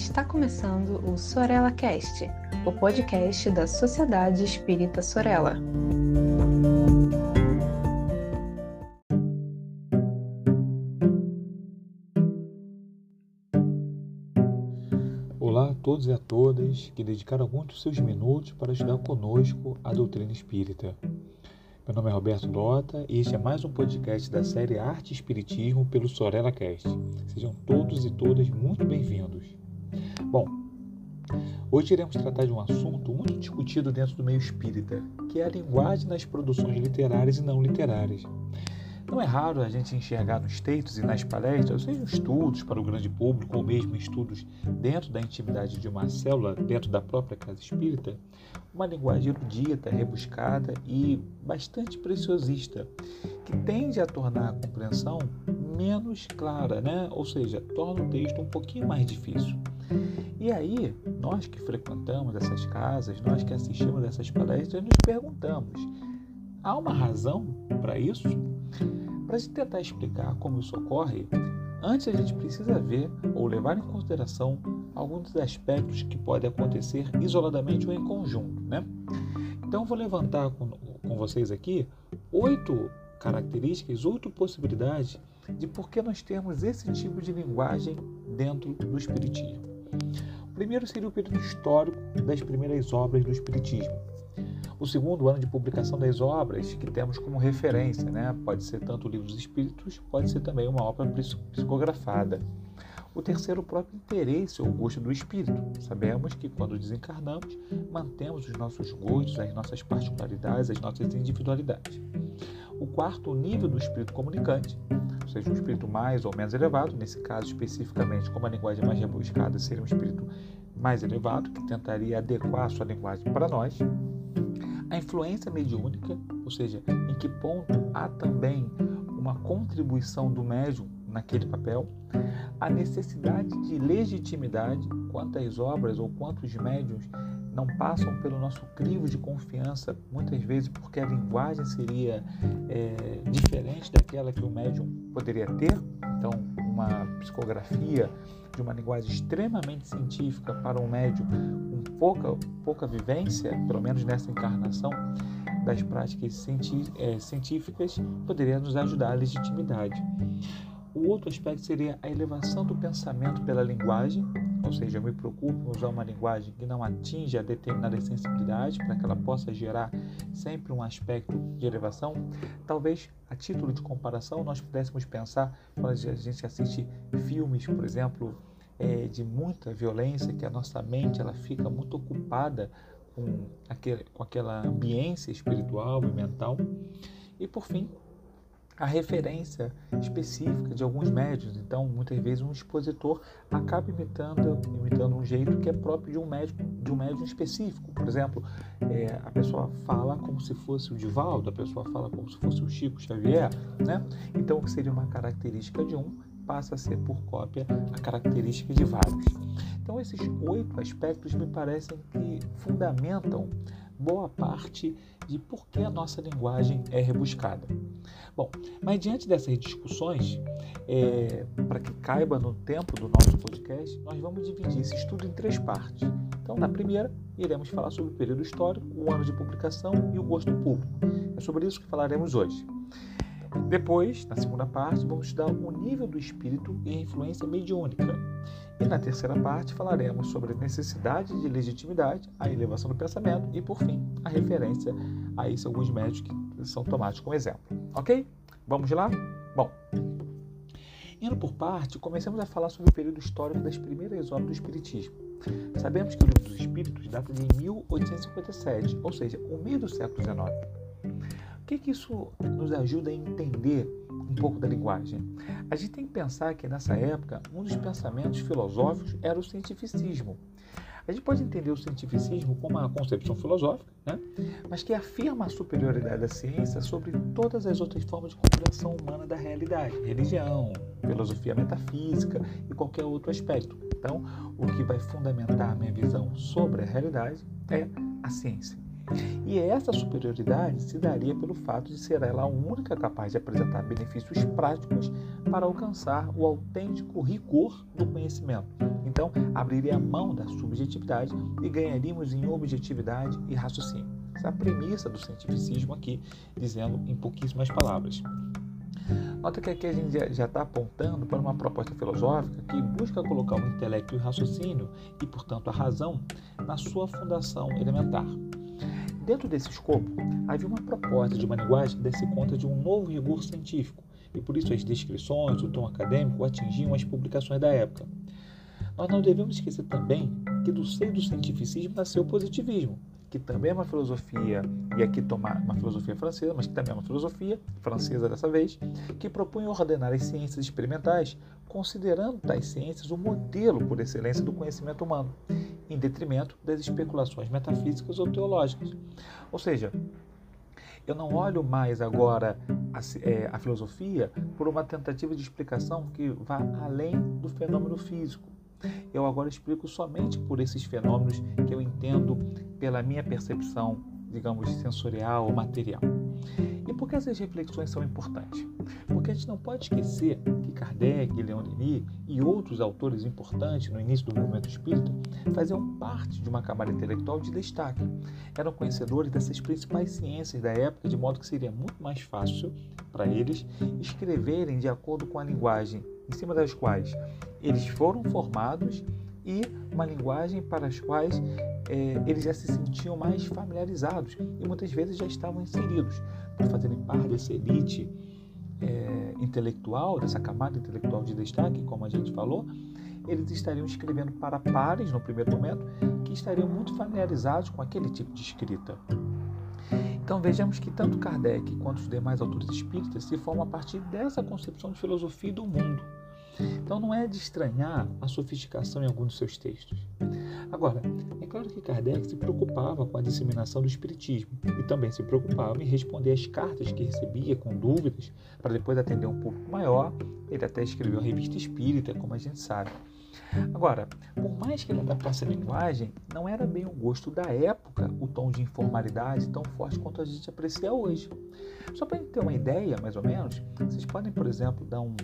Está começando o Sorella Cast, o podcast da Sociedade Espírita Sorella. Olá a todos e a todas que dedicaram alguns dos seus minutos para estudar conosco a doutrina espírita. Meu nome é Roberto Dota e este é mais um podcast da série Arte e Espiritismo pelo Sorella Cast. Sejam todos e todas muito bem-vindos. Bom, hoje iremos tratar de um assunto muito discutido dentro do meio espírita, que é a linguagem nas produções literárias e não literárias. Não é raro a gente enxergar nos textos e nas palestras, sejam estudos para o grande público ou mesmo estudos dentro da intimidade de uma célula, dentro da própria casa espírita, uma linguagem erudita, rebuscada e bastante preciosista, que tende a tornar a compreensão menos clara, né? ou seja, torna o texto um pouquinho mais difícil. E aí, nós que frequentamos essas casas, nós que assistimos essas palestras, nos perguntamos: há uma razão para isso? Para gente tentar explicar como isso ocorre, antes a gente precisa ver ou levar em consideração alguns dos aspectos que podem acontecer isoladamente ou em conjunto. Né? Então, vou levantar com, com vocês aqui oito características, oito possibilidades de por que nós temos esse tipo de linguagem dentro do Espiritismo. O primeiro seria o período histórico das primeiras obras do Espiritismo o segundo ano de publicação das obras que temos como referência, né? pode ser tanto o livro dos Espíritos, pode ser também uma obra psicografada. O terceiro, o próprio interesse ou gosto do espírito. Sabemos que quando desencarnamos, mantemos os nossos gostos, as nossas particularidades, as nossas individualidades. O quarto, o nível do espírito comunicante, seja, um espírito mais ou menos elevado, nesse caso especificamente, como a linguagem mais rebuscada seria um espírito mais elevado, que tentaria adequar a sua linguagem para nós. A influência mediúnica, ou seja, em que ponto há também uma contribuição do médium naquele papel, a necessidade de legitimidade, quantas obras ou quantos médiums não passam pelo nosso crivo de confiança, muitas vezes porque a linguagem seria é, diferente daquela que o médium poderia ter. Então, uma psicografia de uma linguagem extremamente científica para um médium com pouca, pouca vivência, pelo menos nessa encarnação, das práticas é, científicas, poderia nos ajudar a legitimidade. O outro aspecto seria a elevação do pensamento pela linguagem, ou seja, eu me preocupo em usar uma linguagem que não atinja determinada sensibilidade para que ela possa gerar sempre um aspecto de elevação. Talvez, a título de comparação, nós pudéssemos pensar quando a gente assiste filmes, por exemplo, é, de muita violência, que a nossa mente ela fica muito ocupada com, aquele, com aquela ambiência espiritual e mental. E por fim, a referência específica de alguns médios. Então, muitas vezes um expositor acaba imitando, imitando um jeito que é próprio de um médico, de um médium específico. Por exemplo, é, a pessoa fala como se fosse o Divaldo, a pessoa fala como se fosse o Chico Xavier, né? Então, o que seria uma característica de um passa a ser por cópia a característica de vários. Então, esses oito aspectos me parecem que fundamentam boa parte de por que a nossa linguagem é rebuscada. Bom, mas diante dessas discussões, é, para que caiba no tempo do nosso podcast, nós vamos dividir esse estudo em três partes. Então, na primeira, iremos falar sobre o período histórico, o ano de publicação e o gosto público. É sobre isso que falaremos hoje. Depois, na segunda parte, vamos estudar o nível do espírito e a influência mediúnica. E na terceira parte falaremos sobre a necessidade de legitimidade, a elevação do pensamento e, por fim, a referência a esses alguns médios que são tomados como exemplo. Ok? Vamos lá? Bom, indo por parte, comecemos a falar sobre o período histórico das primeiras obras do Espiritismo. Sabemos que o Livro dos Espíritos data de 1857, ou seja, o meio do século XIX. O que, que isso nos ajuda a entender um pouco da linguagem. A gente tem que pensar que nessa época um dos pensamentos filosóficos era o cientificismo. A gente pode entender o cientificismo como uma concepção filosófica, né? mas que afirma a superioridade da ciência sobre todas as outras formas de compreensão humana da realidade, religião, filosofia metafísica e qualquer outro aspecto. Então, o que vai fundamentar a minha visão sobre a realidade é a ciência. E essa superioridade se daria pelo fato de ser ela a única capaz de apresentar benefícios práticos para alcançar o autêntico rigor do conhecimento, Então, abriria a mão da subjetividade e ganharíamos em objetividade e raciocínio. Essa é a premissa do cientificismo aqui, dizendo em pouquíssimas palavras. Nota que aqui a gente já está apontando para uma proposta filosófica que busca colocar o intelecto e o raciocínio, e portanto a razão, na sua fundação elementar. Dentro desse escopo, havia uma proposta de uma linguagem que desse conta de um novo rigor científico, e por isso as descrições, o tom acadêmico atingiam as publicações da época. Nós não devemos esquecer também que do seio do cientificismo nasceu o positivismo, que também é uma filosofia, e aqui tomar uma filosofia francesa, mas que também é uma filosofia francesa dessa vez, que propõe ordenar as ciências experimentais, considerando tais ciências o modelo por excelência do conhecimento humano, em detrimento das especulações metafísicas ou teológicas. Ou seja, eu não olho mais agora a, é, a filosofia por uma tentativa de explicação que vá além do fenômeno físico. Eu agora explico somente por esses fenômenos que eu entendo pela minha percepção, digamos, sensorial ou material. Por que essas reflexões são importantes? Porque a gente não pode esquecer que Kardec, Leon Denis e outros autores importantes no início do movimento espírita faziam parte de uma camada intelectual de destaque. Eram conhecedores dessas principais ciências da época, de modo que seria muito mais fácil para eles escreverem de acordo com a linguagem em cima das quais eles foram formados e uma linguagem para as quais é, eles já se sentiam mais familiarizados e muitas vezes já estavam inseridos por fazerem parte dessa elite é, intelectual, dessa camada intelectual de destaque, como a gente falou, eles estariam escrevendo para pares no primeiro momento que estariam muito familiarizados com aquele tipo de escrita. Então vejamos que tanto Kardec quanto os demais autores espíritas se formam a partir dessa concepção de filosofia do mundo então não é de estranhar a sofisticação em alguns dos seus textos. Agora, é claro que Kardec se preocupava com a disseminação do Espiritismo e também se preocupava em responder às cartas que recebia com dúvidas para depois atender um público maior. Ele até escreveu a Revista Espírita, como a gente sabe. Agora, por mais que ele adaptasse a linguagem, não era bem o gosto da época o tom de informalidade tão forte quanto a gente aprecia hoje. Só para ter uma ideia, mais ou menos, vocês podem, por exemplo, dar um,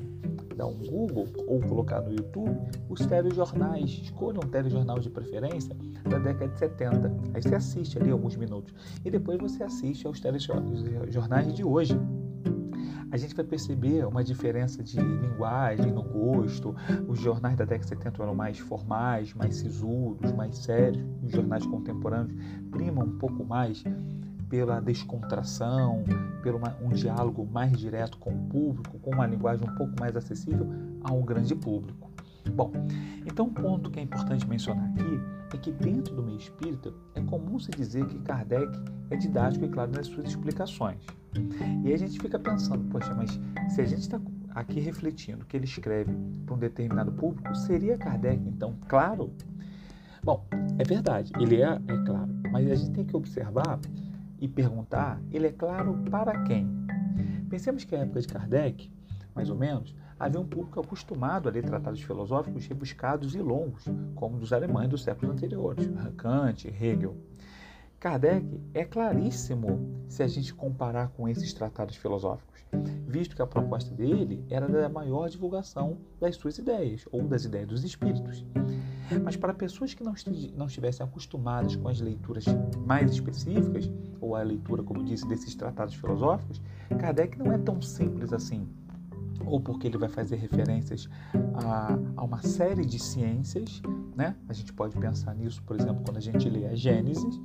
dar um Google ou colocar no YouTube os telejornais. Escolha um telejornal de preferência da década de 70. Aí você assiste ali alguns minutos. E depois você assiste aos telejornais de hoje a gente vai perceber uma diferença de linguagem no gosto. Os jornais da década de 70 eram mais formais, mais sisudos, mais sérios. Os jornais contemporâneos primam um pouco mais pela descontração, pelo um diálogo mais direto com o público, com uma linguagem um pouco mais acessível a um grande público. Bom, então um ponto que é importante mencionar aqui é que dentro do meio espírita é comum se dizer que Kardec é didático e claro nas suas explicações. E aí a gente fica pensando, poxa, mas se a gente está aqui refletindo que ele escreve para um determinado público, seria Kardec então claro? Bom, é verdade, ele é, é claro, mas a gente tem que observar e perguntar, ele é claro para quem? Pensemos que a época de Kardec, mais ou menos, havia um público acostumado a ler tratados filosóficos rebuscados e longos, como dos alemães dos séculos anteriores, Kant, Hegel. Kardec é claríssimo se a gente comparar com esses tratados filosóficos, visto que a proposta dele era da maior divulgação das suas ideias, ou das ideias dos espíritos. Mas para pessoas que não, estivessem acostumadas com as leituras mais específicas, ou a leitura, como disse, desses tratados filosóficos, Kardec não é tão simples assim. Ou porque ele vai fazer referências a, a uma série de ciências, né? A gente pode pensar nisso, por exemplo, quando a gente lê a Gênesis,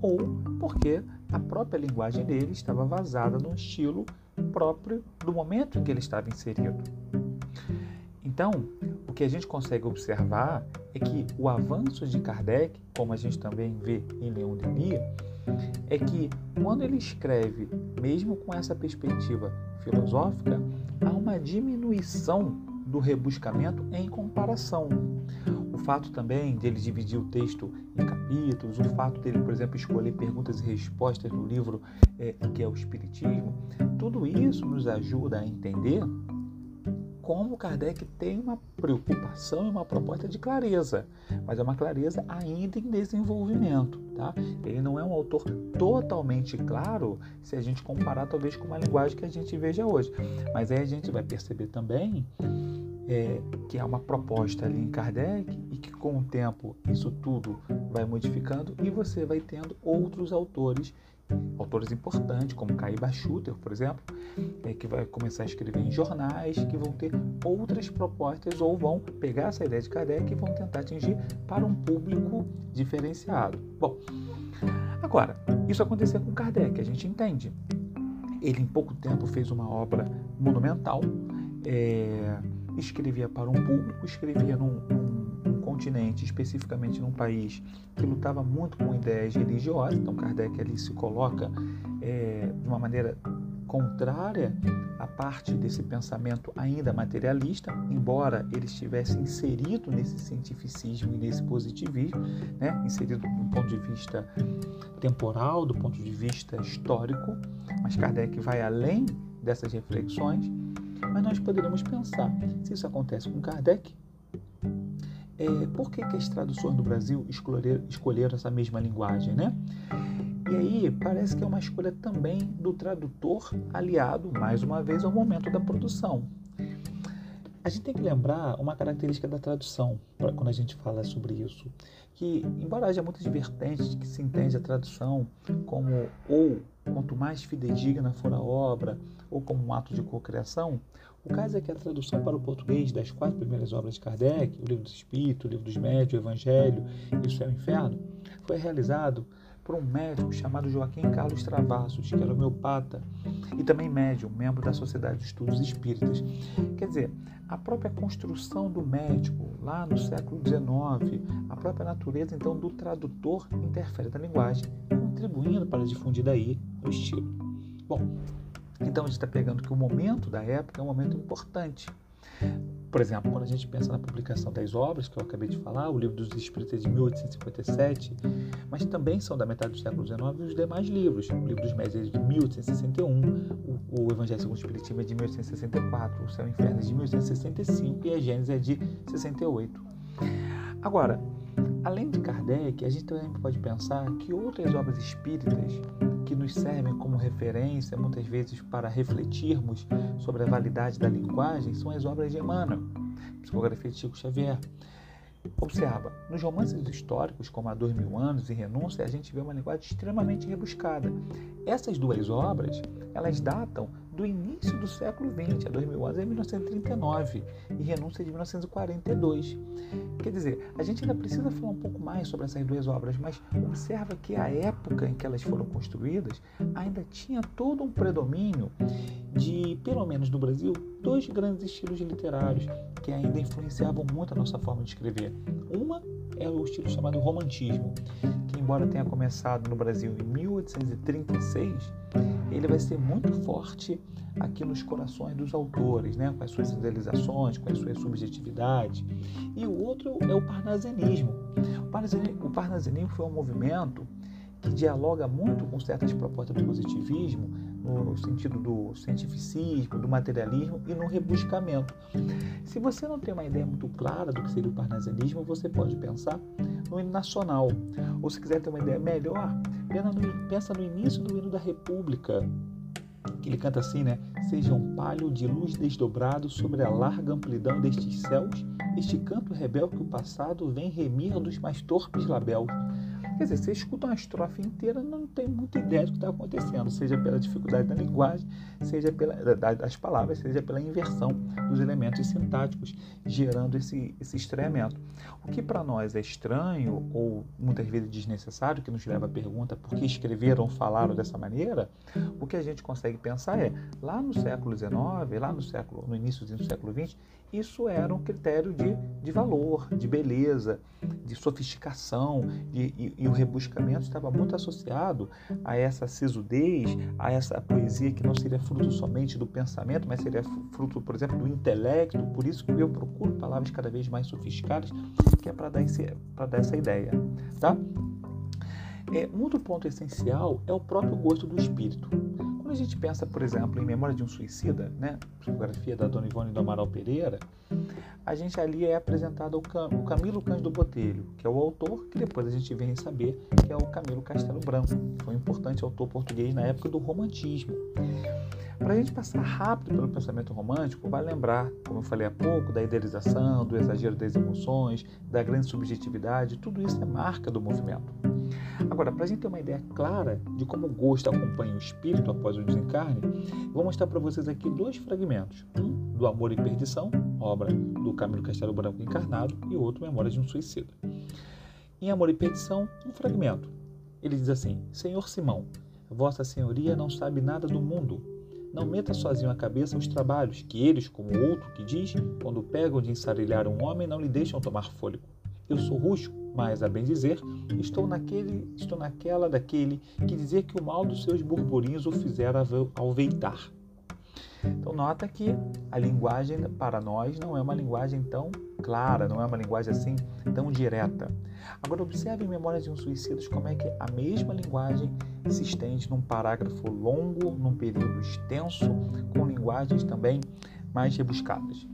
ou porque a própria linguagem dele estava vazada no estilo próprio do momento em que ele estava inserido. Então, o que a gente consegue observar é que o avanço de Kardec, como a gente também vê em Leon Denis, é que quando ele escreve, mesmo com essa perspectiva filosófica, há uma diminuição do rebuscamento em comparação. O fato também dele dividir o texto em capítulos, o fato dele, por exemplo, escolher perguntas e respostas no livro é, que é o Espiritismo, tudo isso nos ajuda a entender como Kardec tem uma preocupação e uma proposta de clareza, mas é uma clareza ainda em desenvolvimento. Tá? Ele não é um autor totalmente claro se a gente comparar talvez com uma linguagem que a gente veja hoje. Mas aí a gente vai perceber também é, que é uma proposta ali em Kardec e que com o tempo isso tudo vai modificando e você vai tendo outros autores, autores importantes como Caiba Schutter, por exemplo, é, que vai começar a escrever em jornais, que vão ter outras propostas ou vão pegar essa ideia de Kardec e vão tentar atingir para um público diferenciado. Bom, agora, isso aconteceu com Kardec, a gente entende. Ele em pouco tempo fez uma obra monumental, é, escrevia para um público, escrevia num, num, continente, especificamente num país que lutava muito com ideias religiosas. Então Kardec ali se coloca é, de uma maneira contrária à parte desse pensamento ainda materialista, embora ele estivesse inserido nesse cientificismo e nesse positivismo, né? inserido do ponto de vista temporal, do ponto de vista histórico, mas Kardec vai além dessas reflexões mas nós poderíamos pensar, se isso acontece com Kardec, é, por que, que as traduções do Brasil escolher, escolheram essa mesma linguagem, né? E aí parece que é uma escolha também do tradutor aliado, mais uma vez, ao momento da produção. A gente tem que lembrar uma característica da tradução, pra, quando a gente fala sobre isso, que embora haja muitas vertentes que se entende a tradução como ou quanto mais fidedigna for a obra, ou como um ato de cocriação, o caso é que a tradução para o português das quatro primeiras obras de Kardec, o Livro do Espírito, o Livro dos Médios, o Evangelho e o Céu e o Inferno, foi realizado por um médico chamado Joaquim Carlos Travassos, que era homeopata e também médium, membro da Sociedade de Estudos Espíritas. Quer dizer, a própria construção do médico, lá no século XIX, a própria natureza, então, do tradutor interfere na linguagem, contribuindo para difundir daí o estilo. Bom, então a gente está pegando que o momento da época é um momento importante. Por exemplo, quando a gente pensa na publicação das obras, que eu acabei de falar, o livro dos Espíritos é de 1857, mas também são da metade do século XIX os demais livros. O livro dos Médios é de 1861, o, o Evangelho segundo o Espiritismo é de 1864, o Céu e o Inferno é de 1865 e a Gênesis é de 68. Agora, além de Kardec, a gente também pode pensar que outras obras espíritas que nos servem como referência, muitas vezes para refletirmos sobre a validade da linguagem, são as obras de Emmanuel, psicografia de Chico Xavier. Observa, nos romances históricos, como Há Dois Mil Anos e Renúncia, a gente vê uma linguagem extremamente rebuscada. Essas duas obras, elas datam do início do século XX, a 2000 anos, é 1939 e renúncia de 1942. Quer dizer, a gente ainda precisa falar um pouco mais sobre essas duas obras, mas observa que a época em que elas foram construídas ainda tinha todo um predomínio de, pelo menos no Brasil, dois grandes estilos literários que ainda influenciavam muito a nossa forma de escrever. Uma é o estilo chamado romantismo, que embora tenha começado no Brasil em 1836, ele vai ser muito forte aqui nos corações dos autores, né? com as suas idealizações, com as suas subjetividades. E o outro é o parnasianismo. O parnasianismo, o parnasianismo foi um movimento que dialoga muito com certas propostas do positivismo, no sentido do cientificismo, do materialismo e no rebuscamento. Se você não tem uma ideia muito clara do que seria o parnasianismo, você pode pensar no hino nacional. Ou se quiser ter uma ideia melhor, pensa no início do hino da República, que ele canta assim, né? Seja um palho de luz desdobrado sobre a larga amplidão destes céus, este canto rebelde que o passado vem remir dos mais torpes labéus. Quer dizer, você escuta uma estrofe inteira não tem muita ideia do que está acontecendo, seja pela dificuldade da linguagem, seja pela, das palavras, seja pela inversão dos elementos sintáticos, gerando esse, esse estranhamento. O que para nós é estranho ou muitas vezes desnecessário, que nos leva à pergunta por que escreveram ou falaram dessa maneira, o que a gente consegue pensar é, lá no século XIX, lá no, século, no início do século XX, isso era um critério de, de valor, de beleza, de sofisticação, de, e, e, o rebuscamento estava muito associado a essa sisudez, a essa poesia que não seria fruto somente do pensamento, mas seria fruto, por exemplo, do intelecto. Por isso que eu procuro palavras cada vez mais sofisticadas, que é para dar, dar essa ideia. Tá? É, um outro ponto essencial é o próprio gosto do espírito. Quando a gente pensa, por exemplo, em Memória de um Suicida, né, psicografia da Dona Ivone do Amaral Pereira, a gente ali é apresentado o, Cam o Camilo Cândido Botelho, que é o autor, que depois a gente vem saber que é o Camilo Castelo Branco, foi um importante autor português na época do romantismo. Para a gente passar rápido pelo pensamento romântico, vai lembrar, como eu falei há pouco, da idealização, do exagero das emoções, da grande subjetividade, tudo isso é marca do movimento. Agora, para a gente ter uma ideia clara de como o gosto acompanha o espírito após o desencarne, vou mostrar para vocês aqui dois fragmentos. Um do Amor e Perdição, obra do Camilo Castelo Branco encarnado, e outro Memórias de um Suicida. Em Amor e Perdição, um fragmento. Ele diz assim: Senhor Simão, Vossa Senhoria não sabe nada do mundo. Não meta sozinho a cabeça os trabalhos que eles, como o outro que diz, quando pegam de ensarilhar um homem, não lhe deixam tomar fôlego. Eu sou rústico, mas, a bem dizer, estou naquele, estou naquela daquele que dizer que o mal dos seus burburinhos o fizera alveitar. Então nota que a linguagem para nós não é uma linguagem tão clara, não é uma linguagem assim tão direta. Agora observe em Memórias de um Suicida como é que a mesma linguagem se estende num parágrafo longo, num período extenso, com linguagens também mais rebuscadas.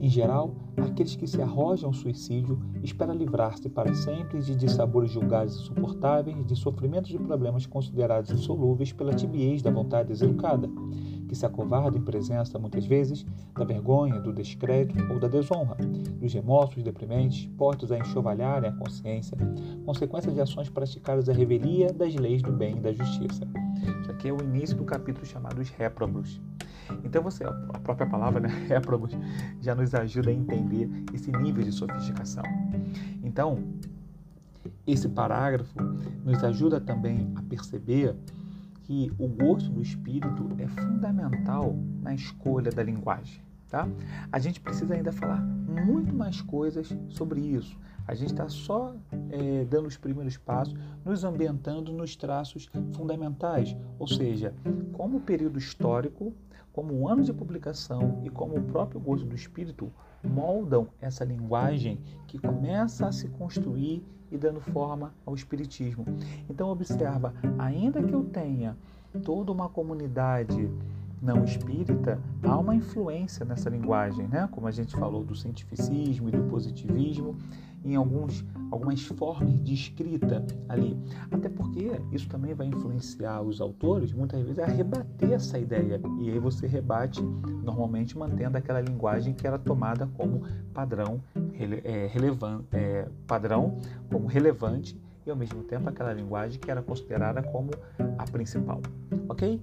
Em geral, aqueles que se arrojam ao suicídio esperam livrar-se para sempre de dissabores julgados insuportáveis, de sofrimentos de problemas considerados insolúveis pela timidez da vontade deseducada, que se acovarda em presença, muitas vezes, da vergonha, do descrédito ou da desonra, dos remorsos deprimentes, postos a enxovalharem a consciência, consequência de ações praticadas à revelia das leis do bem e da justiça. Isso aqui é o início do capítulo chamado Os Réprobos. Então você, a própria palavra né, réprobos já nos ajuda a entender esse nível de sofisticação. Então, esse parágrafo nos ajuda também a perceber que o gosto do espírito é fundamental na escolha da linguagem. Tá? A gente precisa ainda falar muito mais coisas sobre isso. A gente está só é, dando os primeiros passos, nos ambientando nos traços fundamentais, ou seja, como o período histórico, como o ano de publicação e como o próprio gosto do espírito moldam essa linguagem que começa a se construir e dando forma ao espiritismo. Então observa, ainda que eu tenha toda uma comunidade não espírita, há uma influência nessa linguagem, né? Como a gente falou do cientificismo e do positivismo, em alguns, algumas formas de escrita ali. Até porque isso também vai influenciar os autores, muitas vezes, a rebater essa ideia. E aí você rebate, normalmente mantendo aquela linguagem que era tomada como padrão, é, relevante, é, padrão como relevante e ao mesmo tempo aquela linguagem que era considerada como a principal. Ok?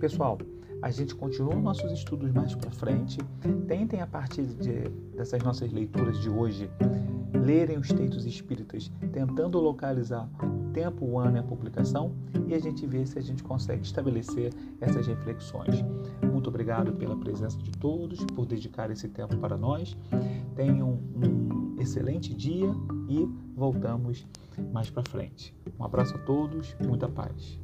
Pessoal, a gente continua nossos estudos mais para frente. Tentem, a partir de, dessas nossas leituras de hoje, lerem os textos espíritas, tentando localizar o tempo, o ano e a publicação, e a gente vê se a gente consegue estabelecer essas reflexões. Muito obrigado pela presença de todos, por dedicar esse tempo para nós. Tenham um excelente dia e voltamos mais para frente. Um abraço a todos, muita paz.